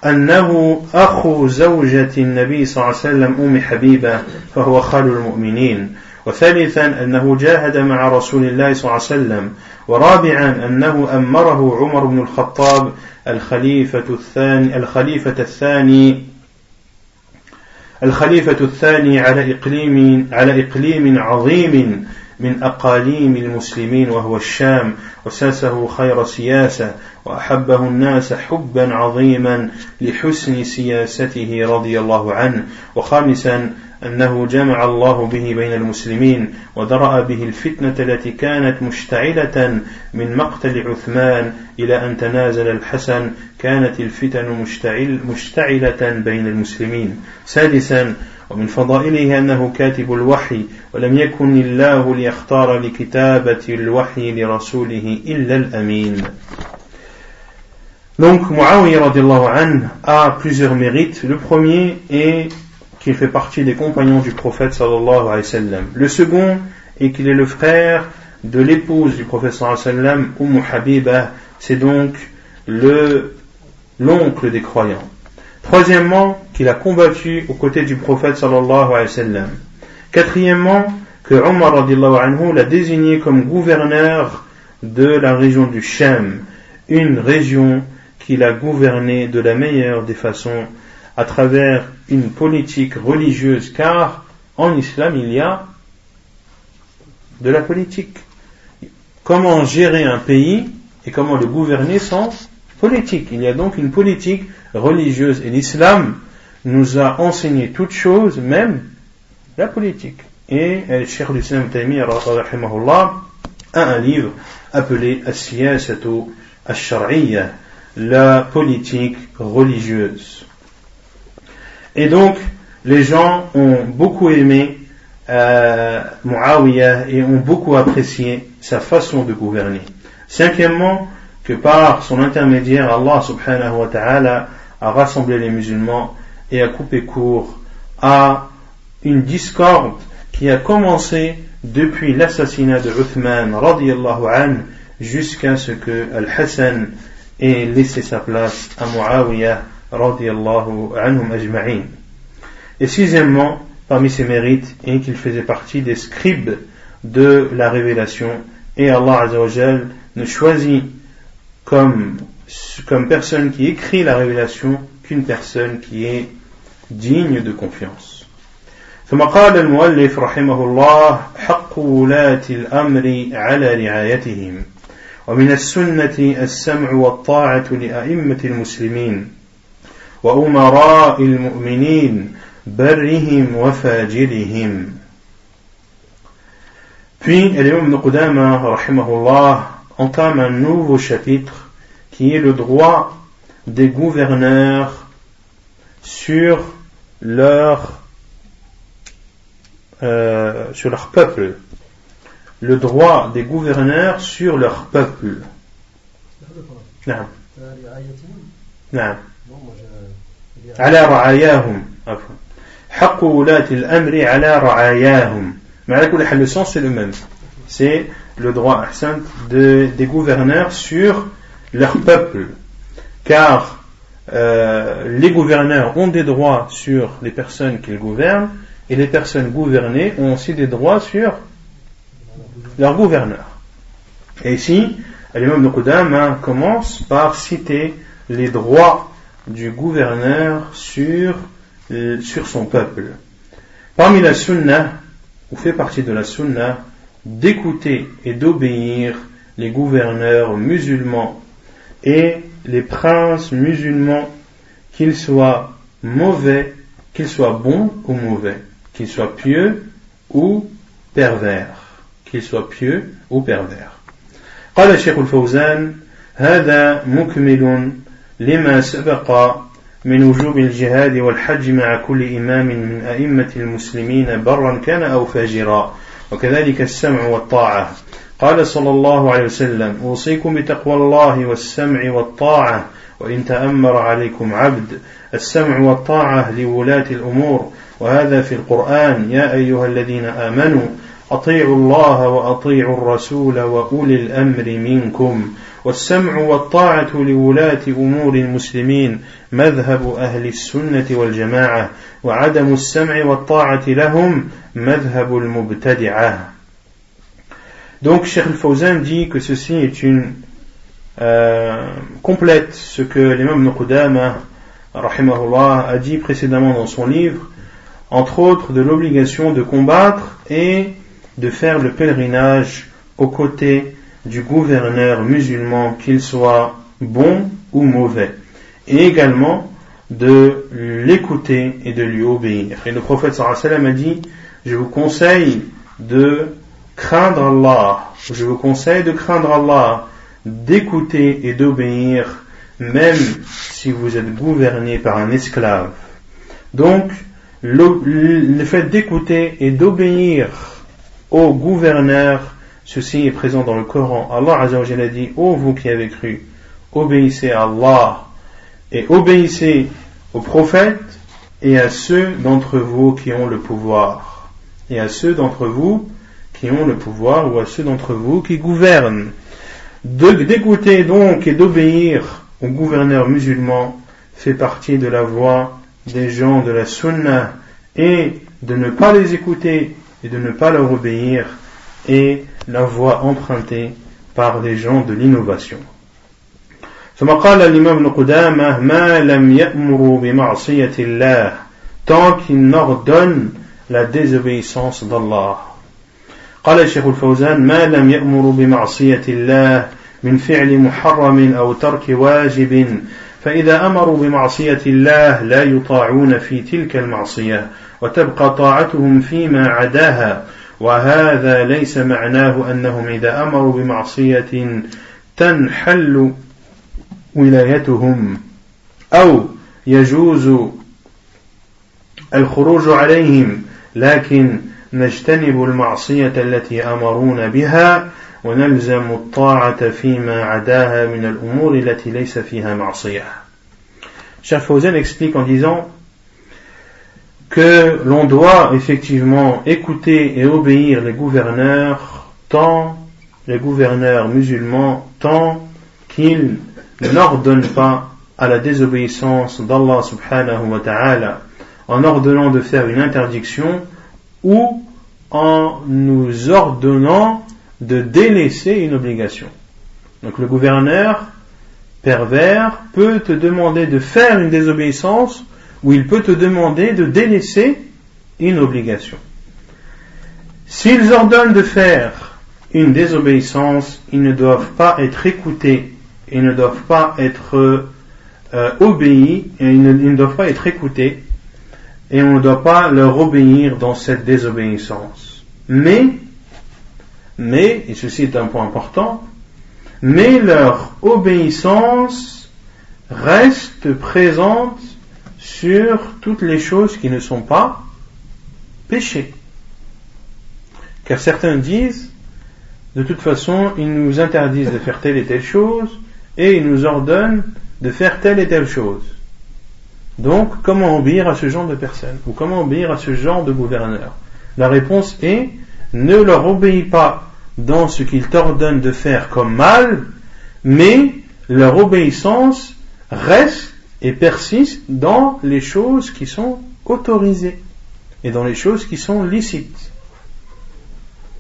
أنه أخو زوجة النبي صلى الله عليه وسلم أم حبيبة فهو خال المؤمنين. وثالثا أنه جاهد مع رسول الله صلى الله عليه وسلم ورابعا أنه أمره عمر بن الخطاب الخليفة الثاني الخليفة الثاني الخليفة الثاني على إقليم على إقليم عظيم من أقاليم المسلمين وهو الشام وساسه خير سياسة وأحبه الناس حبا عظيما لحسن سياسته رضي الله عنه. وخامسا أنه جمع الله به بين المسلمين ودرأ به الفتنة التي كانت مشتعلة من مقتل عثمان إلى أن تنازل الحسن كانت الفتن مشتعل مشتعلة بين المسلمين سادسا ومن فضائله أنه كاتب الوحي ولم يكن الله ليختار لكتابة الوحي لرسوله إلا الأمين Donc Muawiyah a plusieurs mérites. Le premier est qu'il fait partie des compagnons du prophète sallallahu alayhi wa sallam. Le second est qu'il est le frère de l'épouse du prophète sallallahu alayhi wa sallam, Umm Habiba, c'est donc le l'oncle des croyants. Troisièmement, qu'il a combattu aux côtés du prophète sallallahu alayhi wa sallam. Quatrièmement, que Omar anhu l'a désigné comme gouverneur de la région du Shem, une région qu'il a gouvernée de la meilleure des façons à travers une politique religieuse, car en islam il y a de la politique. Comment gérer un pays et comment le gouverner sans politique? Il y a donc une politique religieuse et l'islam nous a enseigné toutes choses, même la politique. Et le Cheikh l'Islam Taymi a un livre appelé As-Siyasatu Ash-Shar'iyya, la politique religieuse. Et donc, les gens ont beaucoup aimé euh, Muawiyah et ont beaucoup apprécié sa façon de gouverner. Cinquièmement, que par son intermédiaire, Allah subhanahu wa ta'ala a rassemblé les musulmans et a coupé court à une discorde qui a commencé depuis l'assassinat de Uthman radiallahu an jusqu'à ce que Al-Hassan ait laissé sa place à Muawiyah anhum ajma'in. Et sixièmement, parmi ses mérites, est qu'il faisait partie des scribes de la révélation et Allah Azzawajal ne choisit comme, comme personne qui écrit la révélation qu'une personne qui est digne de confiance. ثم قال المؤلف رحمه الله حق ولاة الأمر على رعايتهم ومن السنة السمع والطاعة لأئمة المسلمين وأمراء المؤمنين برهم وفاجرهم Puis l'imam Ibn Qudama, rahimahullah, entame un nouveau chapitre qui est le droit des gouverneurs sur leur Euh, sur leur peuple, le droit des gouverneurs sur leur peuple. نعم نعم على رعاياهم عفوا حق ولاة الأمر على رعاياهم mais le sens c'est le même c'est le droit de, des gouverneurs sur leur peuple car euh, les gouverneurs ont des droits sur les personnes qu'ils gouvernent et les personnes gouvernées ont aussi des droits sur leur gouverneur. Et ici, l'imam de Qudam commence par citer les droits du gouverneur sur, euh, sur son peuple. Parmi la sunna, ou fait partie de la sunna, d'écouter et d'obéir les gouverneurs musulmans et les princes musulmans, qu'ils soient mauvais, qu'ils soient bons ou mauvais qu'il soit pieux ou pervers qu'il soit pieux ou pervers قال الشيخ الفوزان هذا مكمل لما سبق من وجوب الجهاد والحج مع كل إمام من أئمة المسلمين برا كان أو فاجرا. وكذلك السمع والطاعة. قال صلى الله عليه وسلم أوصيكم بتقوى الله والسمع والطاعة وإن تأمر عليكم عبد السمع والطاعة لولاة الأمور. وهذا في القرآن يا أيها الذين آمنوا أطيعوا الله وأطيعوا الرسول وأولي الأمر منكم. والسمع والطاعة لولاة أمور المسلمين مذهب أهل السنة والجماعة وعدم السمع والطاعة لهم مذهب المبتدعة Donc Cheikh Al-Fawzan dit que ceci est une euh, complète ce que l'imam Nuqudama rahimahullah a dit précédemment dans son livre entre autres de l'obligation de combattre et de faire le pèlerinage aux côtés du gouverneur musulman, qu'il soit bon ou mauvais, et également de l'écouter et de lui obéir. Et le prophète sallam a dit, je vous conseille de craindre Allah, je vous conseille de craindre Allah, d'écouter et d'obéir, même si vous êtes gouverné par un esclave. Donc, le, fait d'écouter et d'obéir au gouverneur, ceci est présent dans le Coran. Allah a dit, ô vous qui avez cru, obéissez à Allah et obéissez aux prophètes et à ceux d'entre vous qui ont le pouvoir. Et à ceux d'entre vous qui ont le pouvoir ou à ceux d'entre vous qui gouvernent. D'écouter donc et d'obéir au gouverneur musulman fait partie de la voie des gens de la sunna et de ne pas les écouter et de ne pas leur obéir est la voie empruntée par les gens de l'innovation. ثم قال الإمام ابن قدامة ما لم يأمروا بمعصية الله tant qu'ils n'ordonnent la désobéissance d'Allah قال الشيخ الفوزان ما لم يأمروا بمعصية الله من فعل محرم أو ترك واجب فإذا أمروا بمعصية الله لا يطاعون في تلك المعصية وتبقى طاعتهم فيما عداها وهذا ليس معناه أنهم إذا أمروا بمعصية تنحل ولايتهم أو يجوز الخروج عليهم لكن نجتنب المعصية التي أمرون بها ونلزم الطاعة فيما عداها من الأمور التي ليس فيها معصية. Cheikh Fawzan explique en disant que l'on doit effectivement écouter et obéir les gouverneurs tant les gouverneurs musulmans tant qu'ils n'ordonnent pas à la désobéissance d'Allah subhanahu wa ta'ala en ordonnant de faire une interdiction ou en nous ordonnant de délaisser une obligation. Donc le gouverneur pervers peut te demander de faire une désobéissance ou il peut te demander de délaisser une obligation. S'ils ordonnent de faire une désobéissance, ils ne doivent pas être écoutés, ils ne doivent pas être euh, obéis, et ils ne doivent pas être écoutés, et on ne doit pas leur obéir dans cette désobéissance. Mais, mais, et ceci est un point important, mais leur obéissance reste présente sur toutes les choses qui ne sont pas péchés. Car certains disent, de toute façon, ils nous interdisent de faire telle et telle chose, et ils nous ordonnent de faire telle et telle chose. Donc, comment obéir à ce genre de personnes Ou comment obéir à ce genre de gouverneur? La réponse est, ne leur obéis pas dans ce qu'ils t'ordonnent de faire comme mal, mais leur obéissance reste et persiste dans les choses qui sont autorisées et dans les choses qui sont licites.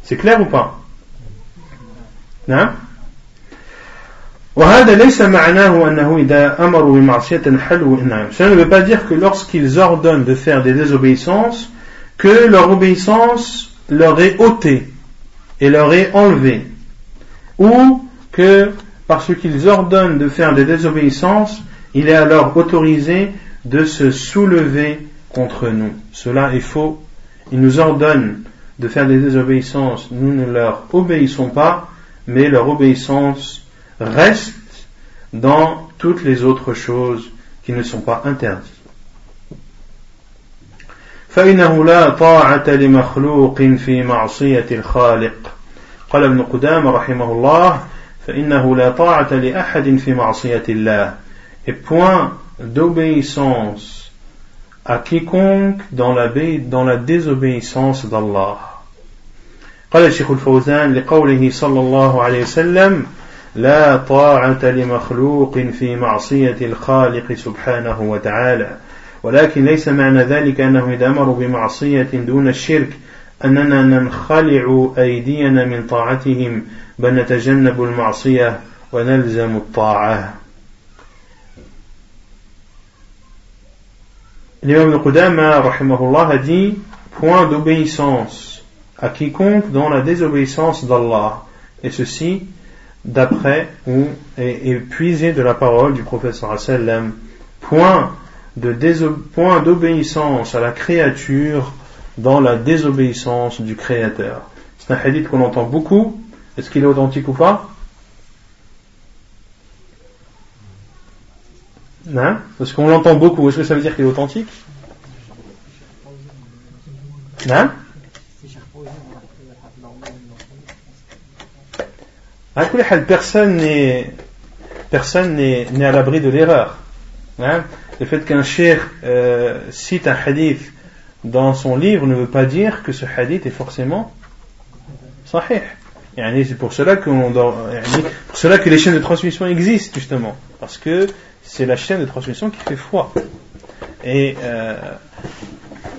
C'est clair ou pas? Hein? cela ne veut pas dire que lorsqu'ils ordonnent de faire des désobéissances, que leur obéissance leur est ôtée et leur est enlevée. Ou que parce qu'ils ordonnent de faire des désobéissances, il est alors autorisé de se soulever contre nous. Cela est faux. Ils nous ordonnent de faire des désobéissances, nous ne leur obéissons pas, mais leur obéissance reste dans toutes les autres choses qui ne sont pas interdites. فإنه لا طاعة لمخلوق في معصية الخالق قال ابن قدام رحمه الله فإنه لا طاعة لأحد في معصية الله et point d'obéissance à quiconque dans la, dans la désobéissance d'Allah قال الشيخ الفوزان لقوله صلى الله عليه وسلم لا طاعة لمخلوق في معصية الخالق سبحانه وتعالى ولكن ليس معنى ذلك أنه إذا أمروا بمعصية دون الشرك أننا ننخلع أيدينا من طاعتهم بل نتجنب المعصية ونلزم الطاعة L'imam de Qudama, a dit point d'obéissance à quiconque dans la désobéissance d'Allah. Et ceci d'après ou est, puisé de la parole du prophète sallam. Point de point d'obéissance à la créature dans la désobéissance du créateur. C'est un hadith qu'on entend beaucoup. Est-ce qu'il est authentique ou pas? Hein? Parce qu'on l'entend beaucoup est-ce que ça veut dire qu'il est authentique? Hein? Personne n'est personne n'est à l'abri de l'erreur. Hein? Le fait qu'un cher euh, cite un hadith dans son livre ne veut pas dire que ce hadith est forcément sahih. C'est pour cela, pour cela que les chaînes de transmission existent justement, parce que c'est la chaîne de transmission qui fait foi. Et euh,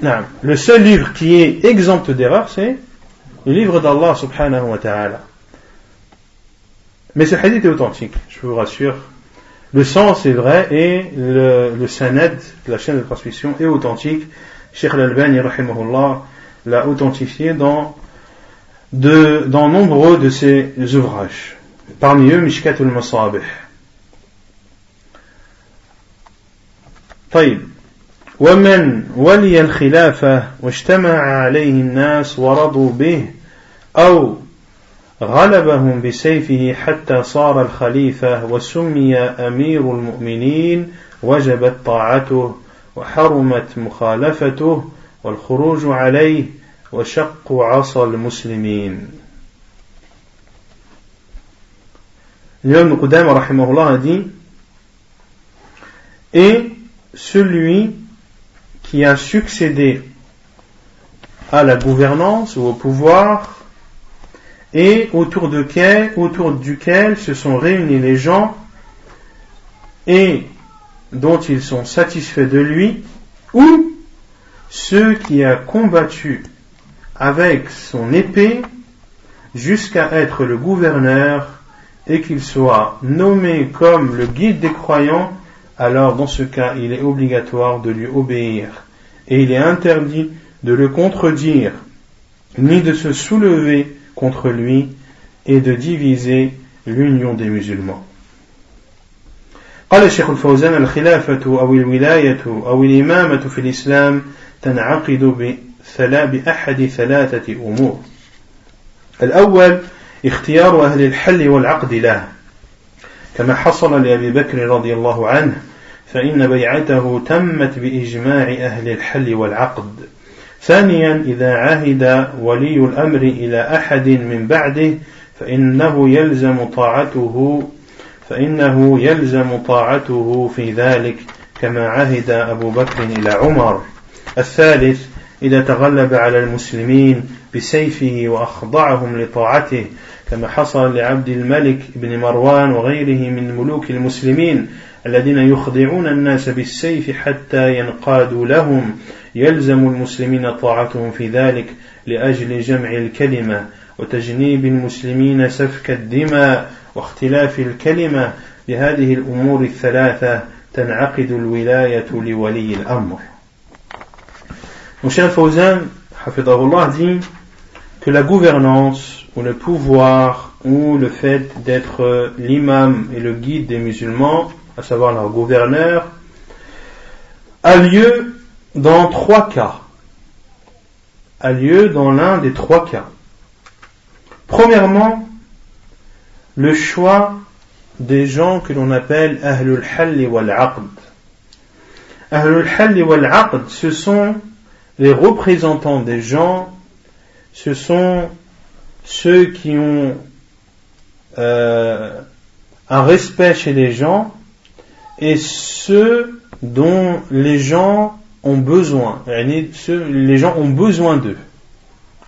non, le seul livre qui est exempt d'erreur, c'est le livre d'Allah subhanahu wa ta'ala. Mais ce hadith est authentique, je vous rassure. Le sens est vrai et le, le la chaîne de transmission, est authentique. Sheikh Al-Albani, l'a authentifié dans, de, dans nombreux de ses ouvrages. Parmi eux, Mishkat al-Masabih. طيب. ومن ولي الخلافة واجتمع عليه الناس ورضوا به أو غلبهم بسيفه حتى صار الخليفة وسمي أمير المؤمنين وجبت طاعته وحرمت مخالفته والخروج عليه وشق عصا المسلمين. L'imam Qudam rahimahullah a dit Et celui qui a succédé à la gouvernance ou au pouvoir et autour, de autour duquel se sont réunis les gens et dont ils sont satisfaits de lui, ou ceux qui a combattu avec son épée jusqu'à être le gouverneur et qu'il soit nommé comme le guide des croyants, alors dans ce cas il est obligatoire de lui obéir et il est interdit de le contredire ni de se soulever contre lui et de diviser l'union des musulmans. قال الشيخ الفوزان الخلافة أو الولاية أو الإمامة في الإسلام تنعقد بأحد ثلاثة أمور الأول اختيار أهل الحل والعقد له كما حصل لأبي بكر رضي الله عنه فإن بيعته تمت بإجماع أهل الحل والعقد. ثانيا إذا عهد ولي الأمر إلى أحد من بعده فإنه يلزم طاعته فإنه يلزم طاعته في ذلك كما عهد أبو بكر إلى عمر. الثالث إذا تغلب على المسلمين بسيفه وأخضعهم لطاعته كما حصل لعبد الملك بن مروان وغيره من ملوك المسلمين الذين يخضعون الناس بالسيف حتى ينقادوا لهم. يلزم المسلمين طاعتهم في ذلك لأجل جمع الكلمة وتجنيب المسلمين سفك الدماء واختلاف الكلمة. بهذه الأمور الثلاثة تنعقد الولاية لولي الأمر. Mon cher Fawzan, dit que la gouvernance le pouvoir ou le fait d'être l'imam et le guide des musulmans, à savoir leur gouverneur, a lieu dans trois cas. A lieu dans l'un des trois cas. Premièrement, le choix des gens que l'on appelle Ahlul Halli wal Aqd. Ahlul Halli wal Aqd, ce sont les représentants des gens, ce sont ceux qui ont euh, un respect chez les gens et ceux dont les gens ont besoin. Les gens ont besoin d'eux.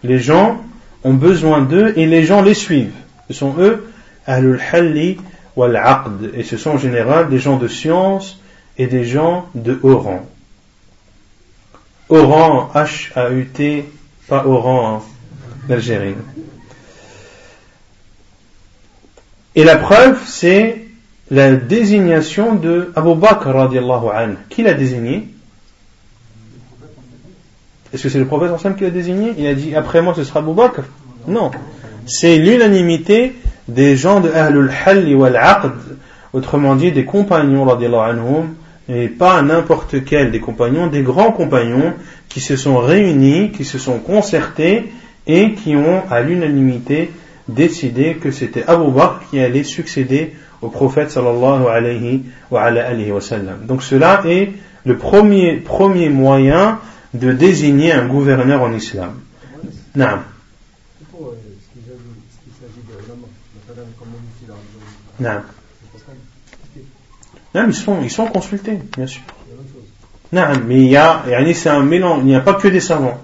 Les gens ont besoin d'eux et les gens les suivent. Ce sont eux, Ahlul Halli wal Aqd. Et ce sont en général des gens de science et des gens de haut rang. Oran, H-A-U-T, pas Oran hein, d'Algérie. Et la preuve, c'est la désignation de Abu Bakr radiallahu anhu. Qui l'a désigné? Est-ce que c'est le prophète ensemble qui l'a désigné? Il a dit après moi ce sera Abu Bakr Non. C'est l'unanimité des gens de Ahlul Halli wal Aqd, autrement dit des compagnons radiallahu anhum, et pas n'importe quel des compagnons, des grands compagnons qui se sont réunis, qui se sont concertés et qui ont à l'unanimité décidé que c'était Abu Bakr qui allait succéder au prophète sallallahu alayhi wa, wa sallam. Donc cela est le premier, premier moyen de désigner un gouverneur en islam. Non. Non. Non, ils sont, ils sont consultés, bien sûr. Non, mais il y a, c'est un mélange, il n'y a pas que des savants.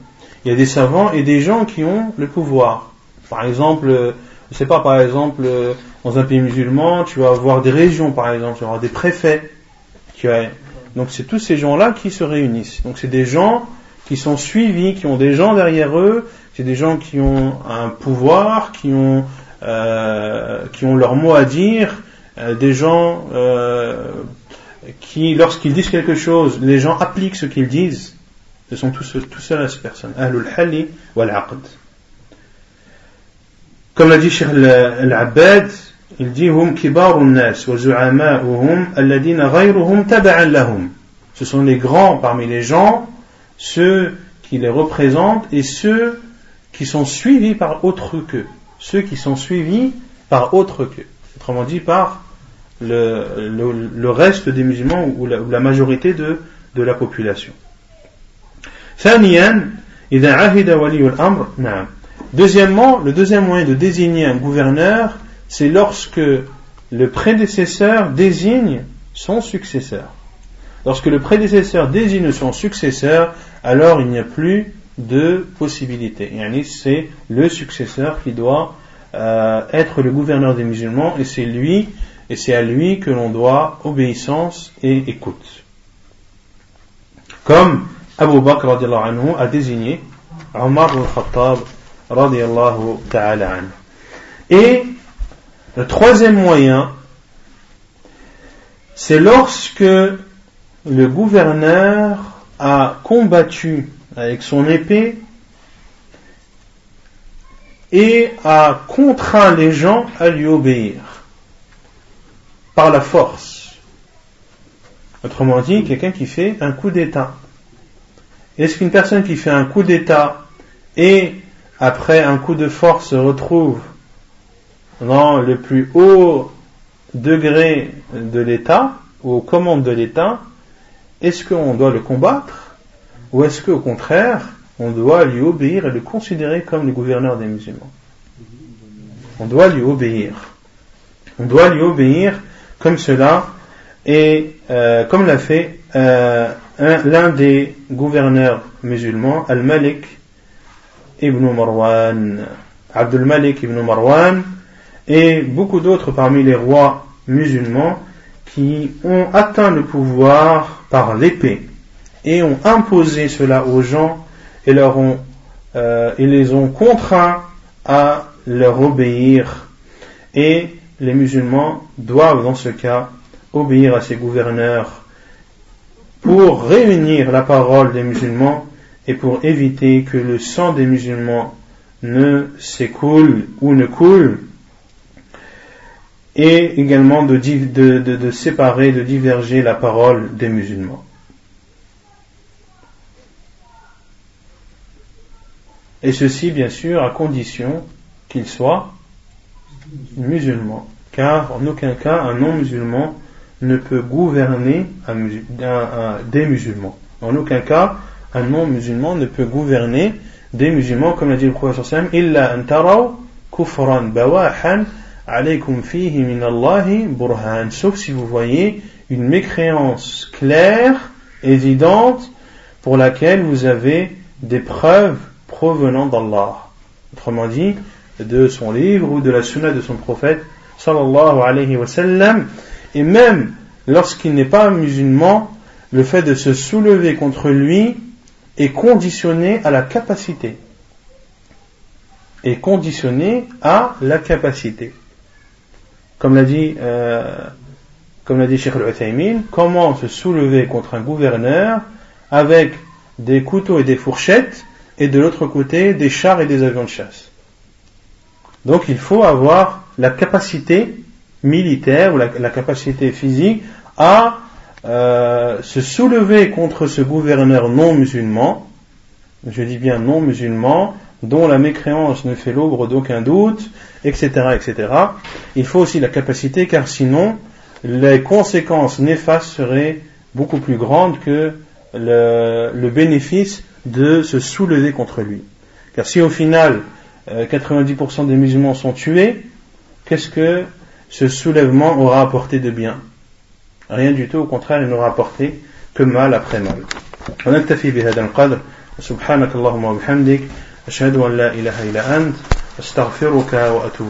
Il y a des savants et des gens qui ont le pouvoir. Par exemple, je sais pas, par exemple, dans un pays musulman, tu vas avoir des régions, par exemple, tu vas avoir des préfets. Donc c'est tous ces gens-là qui se réunissent. Donc c'est des gens qui sont suivis, qui ont des gens derrière eux, c'est des gens qui ont un pouvoir, qui ont, euh, qui ont leur mot à dire, euh, des gens euh, qui, lorsqu'ils disent quelque chose, les gens appliquent ce qu'ils disent. Ce sont tous, tous ceux-là, ces personnes. Ahlul Hali wal Aqd. Comme l'a dit Cheikh Al-Abbad, il dit Hum kibarun nas wa zu'ama'uhum alladina ghayruhum taba'an lahum. Ce sont les grands parmi les gens, ceux qui les représentent et ceux qui sont suivis par autre qu'eux. Ceux qui sont suivis par autre qu'eux. Autrement dit, par le, reste des musulmans ou la, majorité de, de la population. Deuxièmement, le deuxième moyen de désigner un gouverneur, c'est lorsque le prédécesseur désigne son successeur. Lorsque le prédécesseur désigne son successeur, alors il n'y a plus de possibilité. C'est le successeur qui doit euh, être le gouverneur des musulmans et c'est lui et c'est à lui que l'on doit obéissance et écoute. Comme Abu Bakr anhu a désigné Omar al-Khattab Et le troisième moyen, c'est lorsque le gouverneur a combattu avec son épée et a contraint les gens à lui obéir par la force. Autrement dit, quelqu'un qui fait un coup d'État. Est-ce qu'une personne qui fait un coup d'État et après un coup de force se retrouve dans le plus haut degré de l'État, ou aux commandes de l'État, est-ce qu'on doit le combattre ou est-ce qu'au contraire, on doit lui obéir et le considérer comme le gouverneur des musulmans? On doit lui obéir. On doit lui obéir comme cela et euh, comme l'a fait euh, l'un des gouverneurs musulmans, Al-Malik ibn Marwan, Abdul Malik ibn Marwan, et beaucoup d'autres parmi les rois musulmans qui ont atteint le pouvoir par l'épée et ont imposé cela aux gens et euh, et les ont contraints à leur obéir. Et les musulmans doivent dans ce cas obéir à ces gouverneurs pour réunir la parole des musulmans et pour éviter que le sang des musulmans ne s'écoule ou ne coule et également de, séparer, de diverger la parole des musulmans. Et ceci, bien sûr, à condition qu'il soit musulman. Car en aucun cas, un non-musulman ne peut gouverner des musulmans. En aucun cas, un non-musulman ne peut gouverner des musulmans, comme l'a dit le prophète illa kufran bawahan alaykum fihi min Allahi burhan. Sauf si vous voyez une mécréance claire, évidente, pour laquelle vous avez des preuves provenant d'Allah. Autrement dit, de son livre ou de la sunna de son prophète sallallahu alayhi wa sallam. Et même lorsqu'il n'est pas musulman, le fait de se soulever contre lui est conditionné à la capacité. Est conditionné à la capacité. Comme l'a dit, euh, comme l'a dit Sheikh al comment se soulever contre un gouverneur avec des couteaux et des fourchettes et de l'autre côté des chars et des avions de chasse. Donc il faut avoir la capacité militaire ou la, capacité physique à euh, se soulever contre ce gouverneur non musulman, je dis bien non musulman, dont la mécréance ne fait l'ombre d'aucun doute, etc., etc. Il faut aussi la capacité, car sinon, les conséquences néfastes seraient beaucoup plus grandes que le, bénéfice de se soulever contre lui. Car si au final, 90% euh, des musulmans sont tués, qu'est-ce que ce soulèvement aura apporté de bien? Rien du tout, au contraire, il n'aura apporté que mal après mal. ونكتفي بهذا القدر سبحانك اللهم وبحمدك أشهد أن لا إله إلا أنت أستغفرك وأتوب